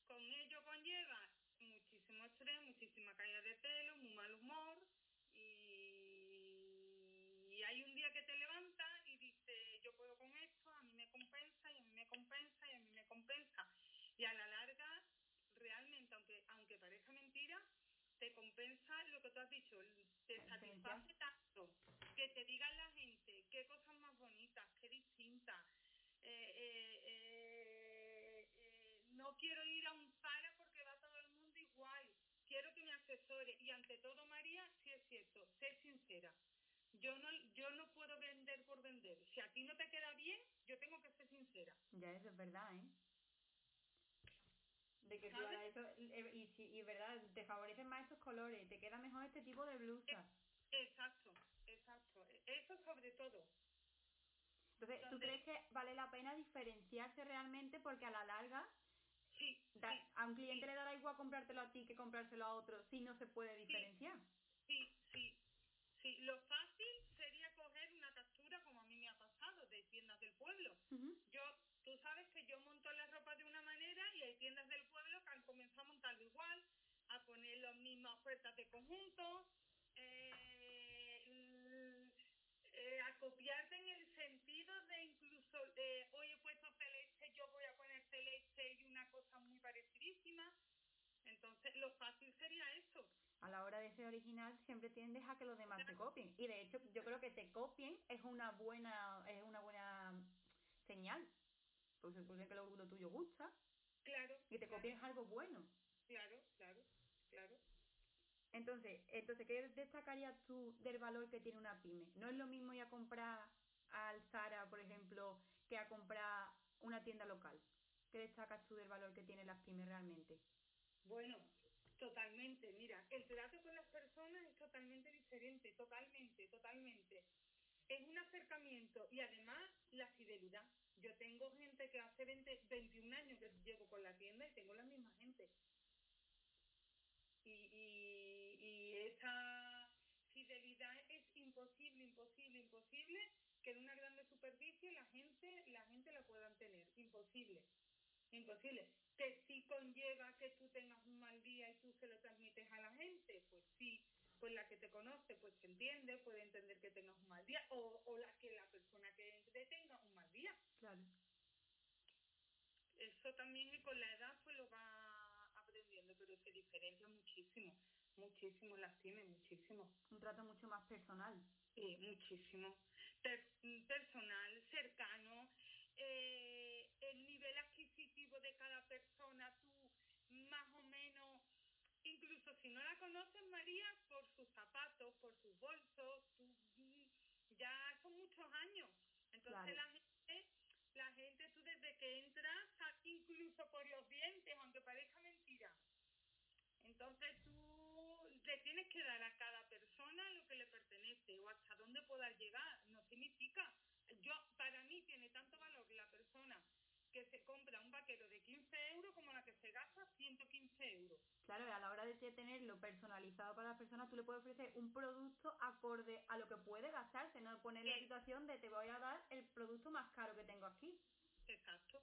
S4: Con ello conlleva muchísimo estrés, muchísima caída de pelo, muy mal humor y, hay un día que te levantas y dices, yo puedo con esto, a mí me compensa y a mí me compensa y a mí me compensa. Y a larga, realmente, aunque, aunque parezca mentira, te compensa lo que tú has dicho, te satisface tanto que te digan la gente qué cosas más bonitas, qué distintas. Eh, eh, eh, eh, no quiero ir a un Zara porque va todo el mundo igual. Quiero que me asesore. Y ante todo, María, sí es cierto, sé sincera. Yo no, yo no puedo vender por vender. Si a ti no te queda bien, yo tengo que ser sincera.
S3: Ya, eso es verdad, ¿eh? De que tú eso, eh, y, si- y verdad, te favorecen más estos colores, te queda mejor este tipo de blusa.
S4: Exacto, exacto. Eso sobre todo.
S3: Entonces, ¿tú crees que vale la pena diferenciarse realmente? Porque a la larga,
S4: Sí,
S3: da-
S4: sí,
S3: a un cliente
S4: sí.
S3: le dará igual comprártelo a ti que comprárselo a otro si no se puede diferenciar.
S4: Sí, sí, sí. Lo fácil sería coger una captura, como a mí me ha pasado, de tiendas del pueblo.
S3: Ujú.
S4: Yo, y hay tiendas del pueblo que han comenzado a montarlo igual, a poner las mismas ofertas de conjunto, eh, mm, eh a copiarte en el sentido de incluso, de, hoy he puesto celeste, yo voy a poner celeste y una cosa muy parecidísima. Entonces, lo fácil sería eso.
S3: A la hora de ser original siempre tiendes a que los demás te copien. Y de hecho, yo creo que te copien es una buena, es una buena señal. Pues supone que lo, tuyo gusta
S4: Claro.
S3: Y te copien es algo bueno.
S4: Claro, claro, claro.
S3: Entonces, entonces, ¿qué destacarías tú del valor que tiene una pyme? No es lo mismo ir a comprar al Zara, por ejemplo, que a comprar una tienda local. ¿Qué destacas tú del valor que tienen las pymes realmente?
S4: Bueno, totalmente. Mira, el trato con las personas es totalmente diferente, totalmente, totalmente. Es un acercamiento y además la fidelidad. Yo tengo gente que hace 20, 21 años que llevo con la tienda y tengo la misma gente. Y, y, y esa fidelidad es imposible, imposible, imposible que en una grande superficie la gente, la gente la puedan tener. Imposible. Imposible. Que sí conlleva que tú tengas un mal día y tú se lo transmites a la gente, pues sí. Pues la que te conoce, pues se entiende, puede entender que tengas un mal día, o, o la que la persona que entre tenga un mal día.
S3: Claro.
S4: Eso también y con la edad pues lo va aprendiendo, pero se diferencia muchísimo, muchísimo las tiene, muchísimo.
S3: Un trato mucho más personal.
S4: Sí, muchísimo. personal, cercano, eh, el nivel adquisitivo de cada persona, tú más o menos, incluso si no la conoces, María, por sus zapatos, por sus bolsos, tú, ya son muchos años. Entonces la gente, la gente, tú desde que entras, incluso por los dientes, aunque parezca mentira. Entonces tú le tienes que dar a cada persona lo que le pertenece o hasta dónde puedas llegar. No significa yo, para mí tiene tanto valor la persona que se compra un vaquero de 15 euros como la que se gasta 115 euros.
S3: Claro, a la hora de tenerlo personalizado para las personas, tú le puedes ofrecer un producto acorde a lo que puede gastarse, no poner la situación de te voy a dar el producto más caro que tengo aquí.
S4: Exacto,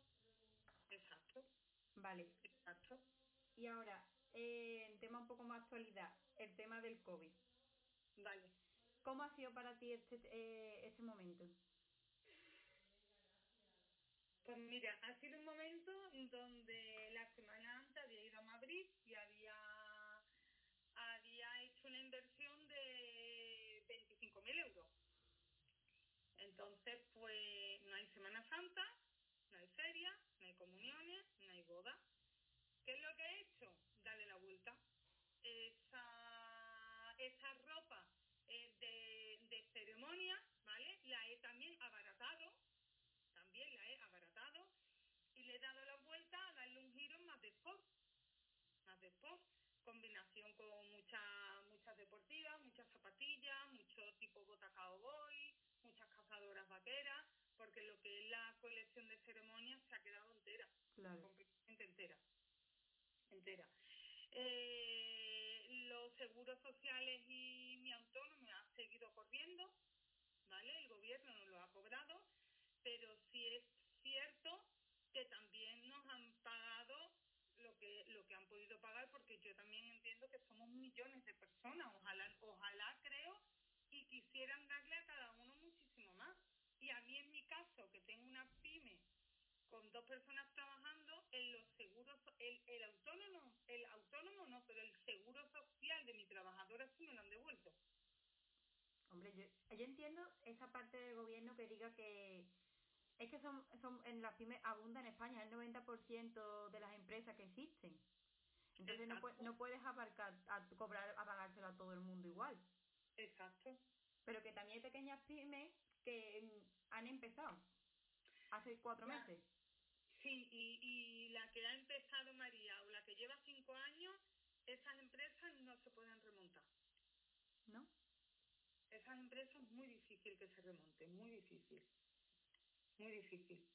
S4: exacto.
S3: Vale.
S4: Exacto.
S3: Y ahora, eh, tema un poco más actualidad, el tema del COVID.
S4: Vale.
S3: ¿Cómo ha sido para ti este, eh, este momento?
S4: Pues mira, ha sido un momento donde la semana antes había ido a Madrid y había, inversión de 25.000 euros. Entonces, pues no hay Semana Santa, no hay feria, no hay comuniones, no hay boda. ¿Qué es lo que he hecho? Darle la vuelta. Esa, esa ropa de, ceremonia, ¿vale? La he también abaratado también la he abaratado y le he dado la vuelta a darle un giro más de sport, más de sport, combinación con muchas muchas deportivas, muchas zapatillas, mucho tipo bota cowboy, muchas cazadoras vaqueras, porque lo que es la colección de ceremonias se ha quedado entera, completamente entera, entera. Eh, los seguros sociales y mi autónomo ha seguido corriendo, ¿vale? El gobierno nos lo ha cobrado pero sí es cierto que también nos han pagado lo que lo que han podido pagar porque yo también entiendo millones de personas ojalá ojalá creo y quisieran darle a cada uno muchísimo más y a mí en mi caso que tengo una pyme con dos personas trabajando en los seguros el, el autónomo el autónomo no pero el seguro social de mi trabajadora sí me lo han devuelto
S3: hombre yo, entiendo esa parte del gobierno que diga que es que son, son en las pymes abunda en España el 90% de las empresas que existen. Entonces no, no, puedes abarcar, a cobrar, a pagárselo a todo el mundo igual.
S4: Exacto.
S3: Pero que también hay pequeñas pymes que mm, han empezado hace cuatro meses.
S4: Sí, y, y la que ha empezado María o la que lleva cinco años, esas empresas no se pueden remontar.
S3: ¿No?
S4: Esas empresas es muy difícil que se remonten, muy difícil. Muy difícil.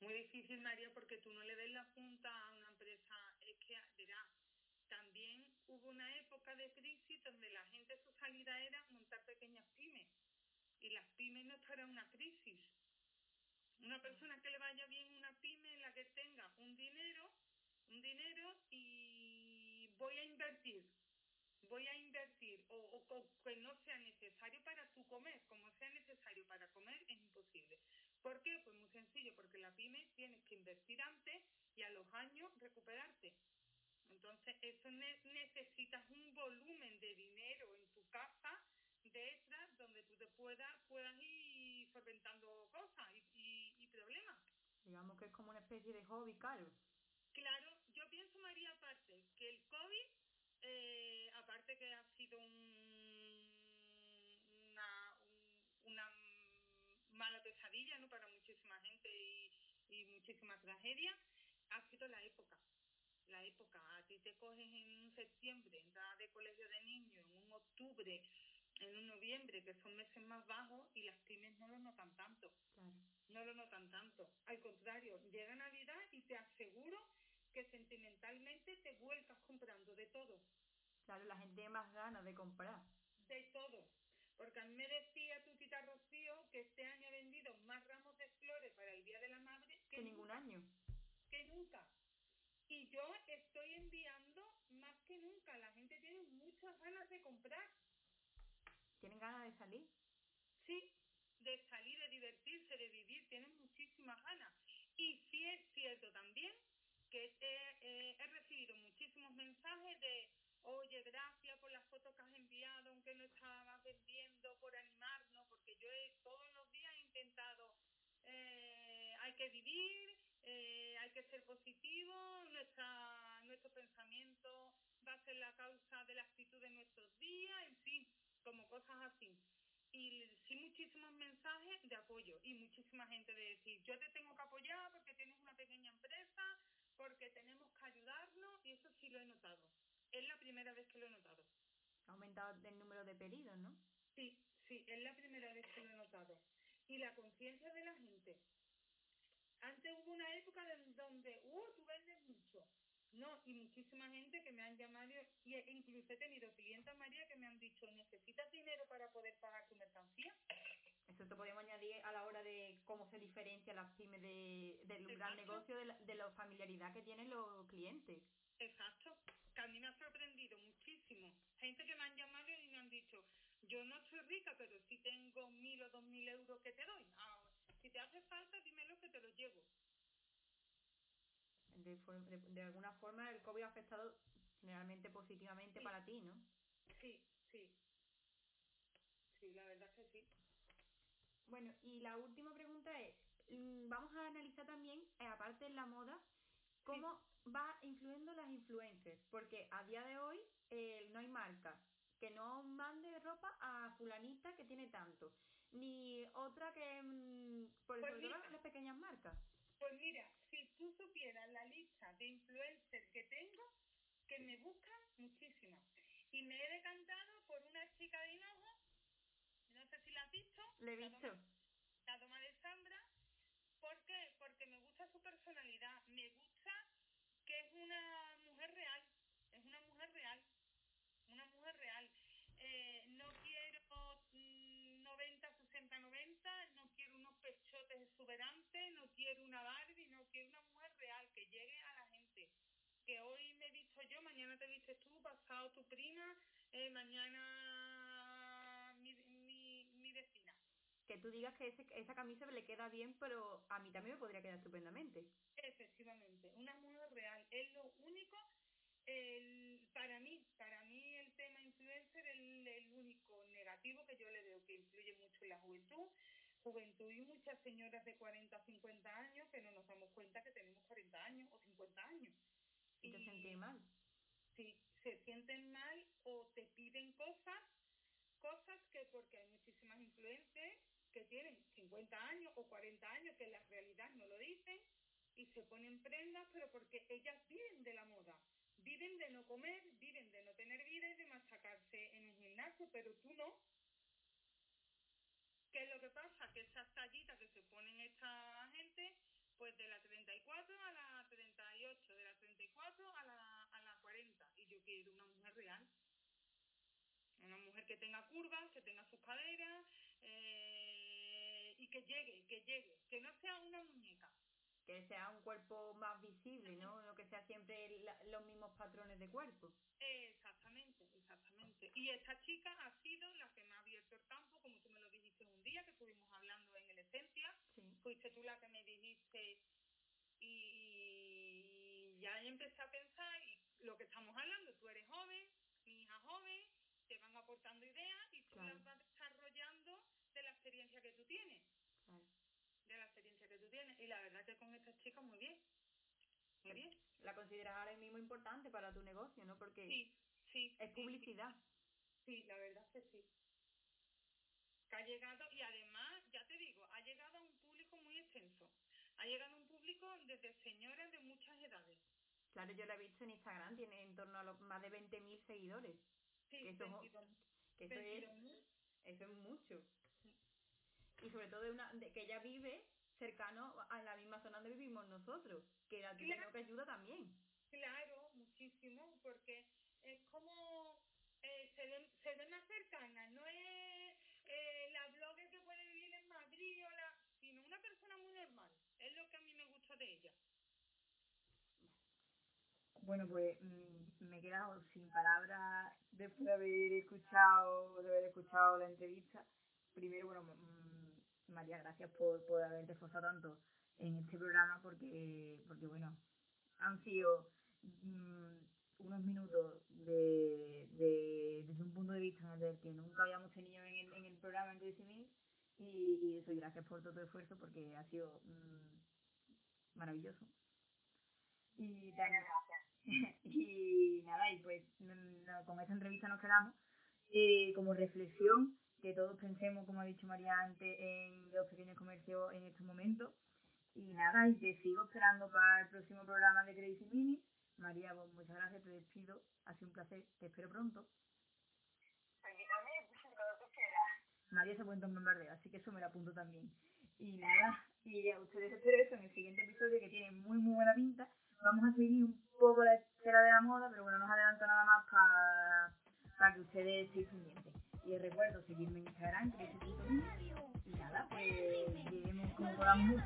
S4: Muy difícil, María, porque tú no le ves la punta a una empresa. Que, también hubo una época de crisis donde la gente su salida era montar pequeñas pymes. Y las pymes no en una crisis. Una persona que le vaya bien una pyme en la que tenga un dinero, un dinero y voy a invertir voy a invertir o, o, que no sea necesario para tu comer, como sea necesario para comer, es imposible. ¿Por qué? Pues muy sencillo, porque la pyme tienes que invertir antes entonces, eso necesitas un volumen de dinero en tu casa de extras donde tú te puedas, puedas ir solventando cosas y, y, problemas.
S3: Digamos que es como una especie de hobby caro.
S4: Claro, yo pienso, María, aparte, que el COVID, eh, aparte que ha sido un, una, una mala pesadilla ¿no? para muchísima gente y, y muchísima tragedia, ha sido la época la época. A ti te coges en un septiembre, entrada de colegio de niños, en un octubre, en un noviembre, que son meses más bajos, y las pymes no lo notan tanto. No lo notan tanto. Al contrario, llega Navidad y te aseguro que sentimentalmente te vuelcas comprando de todo.
S3: Claro, la gente más ganas de comprar.
S4: De todo. Porque a mí me decía tu tita Rocío que este año ha vendido más ramos de flores para el Día de la Madre
S3: que, ningún año.
S4: Que nunca. Y yo estoy enviando más que nunca. La gente tiene muchas ganas de comprar.
S3: ¿Tienen ganas de salir?
S4: Sí, de salir, de divertirse, de vivir. Tienen muchísimas ganas. Y sí es cierto también que he, recibido muchísimos mensajes de, oye, gracias por las fotos que has enviado, aunque no estabas vendiendo, por animarnos, porque yo todos los días he intentado, eh, hay que vivir, eh, hay que ser positivo, nuestro pensamiento va a ser la causa de la actitud de nuestros días, en fin, como cosas así. Y sí muchísimos mensajes de apoyo y muchísima gente de decir, yo te tengo que apoyar porque tienes una pequeña empresa, porque tenemos que ayudarnos y eso sí lo he notado. Es la primera vez que lo he notado.
S3: Ha aumentado el número de pedidos, ¿no?
S4: Sí, sí, es la primera vez que lo he notado. Y la conciencia de la gente antes hubo una época donde, uh, tú vendes mucho. No, y muchísima gente que me han llamado, y incluso he tenido clientes, María, que me han dicho, ¿necesitas dinero para poder pagar tu mercancía?
S3: Eso te podemos añadir a la hora de cómo se diferencia las pymes de, del gran negocio, de la, de la familiaridad que tienen los clientes.
S4: Exacto, que a mí me ha sorprendido muchísimo. Gente que me han llamado y me han dicho, yo no soy rica, pero sí tengo mil o dos mil euros que te doy. Ah, si te hace falta, dímelo que te lo llevo.
S3: De, alguna forma el COVID ha afectado generalmente positivamente para ti, ¿no?
S4: Sí, sí. Sí, la verdad que sí.
S3: Bueno, y la última pregunta es, mm, vamos a analizar también, eh, aparte de la moda, cómo va influyendo las influencers, porque a día de hoy eh, no hay marca que no mande ropa a fulanita que tiene tanto ni otra que mm, por pues las pequeñas marcas.
S4: Pues mira, tú supieras la lista de influencers que tengo, que me buscan muchísimas. Y me he decantado por una chica de Hinojo, no sé si la has visto.
S3: Le he visto.
S4: La toma de Sandra. ¿Por qué? Porque me gusta su personalidad, me gusta que es una mujer real, es una mujer real, una mujer real. Eh, no quiero 90, 60, 90, no quiero unos pechotes exuberantes, no quiero una Barbie, no quiero una mujer real que llegue a la gente. Que hoy me he visto yo, mañana te dices tú, pasado tu prima, eh, mañana mi, mi, vecina.
S3: Que tú digas que esa camisa le queda bien, pero a mí también me podría quedar estupendamente.
S4: Efectivamente, una mujer real es lo único el, para mí, para mí el tema influencer es el, único negativo que yo le veo que influye mucho en la juventud. Juventud y muchas señoras de 40, 50 años que no nos damos cuenta que tenemos 40 años o 50 años.
S3: Y, te sienten mal.
S4: Sí, se sienten mal o te piden cosas, cosas que porque hay muchísimas influencers que tienen 50 años o 40 años que en la realidad no lo dicen y se ponen prendas, pero porque ellas viven de la moda viven de no comer, viven de no tener vida y de machacarse en un gimnasio, pero tú no. ¿Qué es lo que pasa? Que esas tallitas que se ponen esta gente, pues de la 34 a la 38, de la 34 a la, a la 40. Y yo quiero una mujer real. Una mujer que tenga curvas, que tenga sus caderas eh, y que llegue, que llegue, que no sea una muñeca
S3: que sea un cuerpo más visible, ¿no? No que sea siempre los mismos patrones de cuerpo.
S4: Exactamente, exactamente. Y esta chica ha sido la que me ha abierto el campo, como tú me lo dijiste un día que estuvimos hablando en el Esencia. Fuiste tú la que me dijiste y ya empecé a pensar y lo que estamos hablando, tú eres joven, mi hija joven, te van aportando ideas y tú las vas desarrollando de la experiencia que tú tienes. y la verdad que con esta chica muy bien. Muy bien.
S3: La consideras ahora mismo importante para tu negocio, ¿no? Porque
S4: Sí, sí.
S3: es
S4: sí,
S3: publicidad.
S4: Sí, la verdad que sí. Que ha llegado, y además, ya te digo, ha llegado a un público muy extenso. Ha llegado a un público desde señoras de muchas edades.
S3: Claro, yo la he visto en Instagram, tiene en torno a los más de 20.000 seguidores.
S4: Sí,
S3: Que eso,
S4: 22
S3: que eso es
S4: 22.000.
S3: Eso es mucho. Y sobre todo de una, de que ella vive cercano a la misma zona donde vivimos nosotros, que la
S4: Claro.
S3: que ayuda también.
S4: Claro, muchísimo, porque es como eh, se, ven, se ven más cercanas, no es eh, la blogger que puede vivir en Madrid, o la, sino una persona muy normal. Es lo que a mí me gusta de ella.
S1: Bueno, pues mm, me he quedado sin palabras después de haber escuchado, de haber escuchado la entrevista. Primero, bueno, mm, María, gracias por, por haberte esforzado tanto en este programa porque, porque bueno, han sido mm, unos minutos de, de- desde un punto de vista en el que nunca habíamos tenido en el, en el programa en Mix y, y eso, y gracias por todo tu esfuerzo porque ha sido mm, maravilloso. Y también, y nada, y pues no, con esta entrevista nos quedamos eh, como reflexión que todos pensemos, como ha dicho María antes, en los pequeños comercios en estos momentos. Y nada, y te sigo esperando para el próximo programa de Crazy Mini. María, pues muchas gracias, te despido. Ha sido un placer, te espero pronto.
S2: Quieras.
S1: María se cuenta un bombardeo, así que eso me lo apunto también. Y nada, y a ustedes espero eso en el siguiente episodio que tiene muy muy buena pinta vamos a seguir un poco la esfera de la moda, pero bueno, no os adelanto nada más para, para que ustedes estéis pendientes. Y recuerdo seguirme en Instagram, y nada, pues lleguemos como podamos.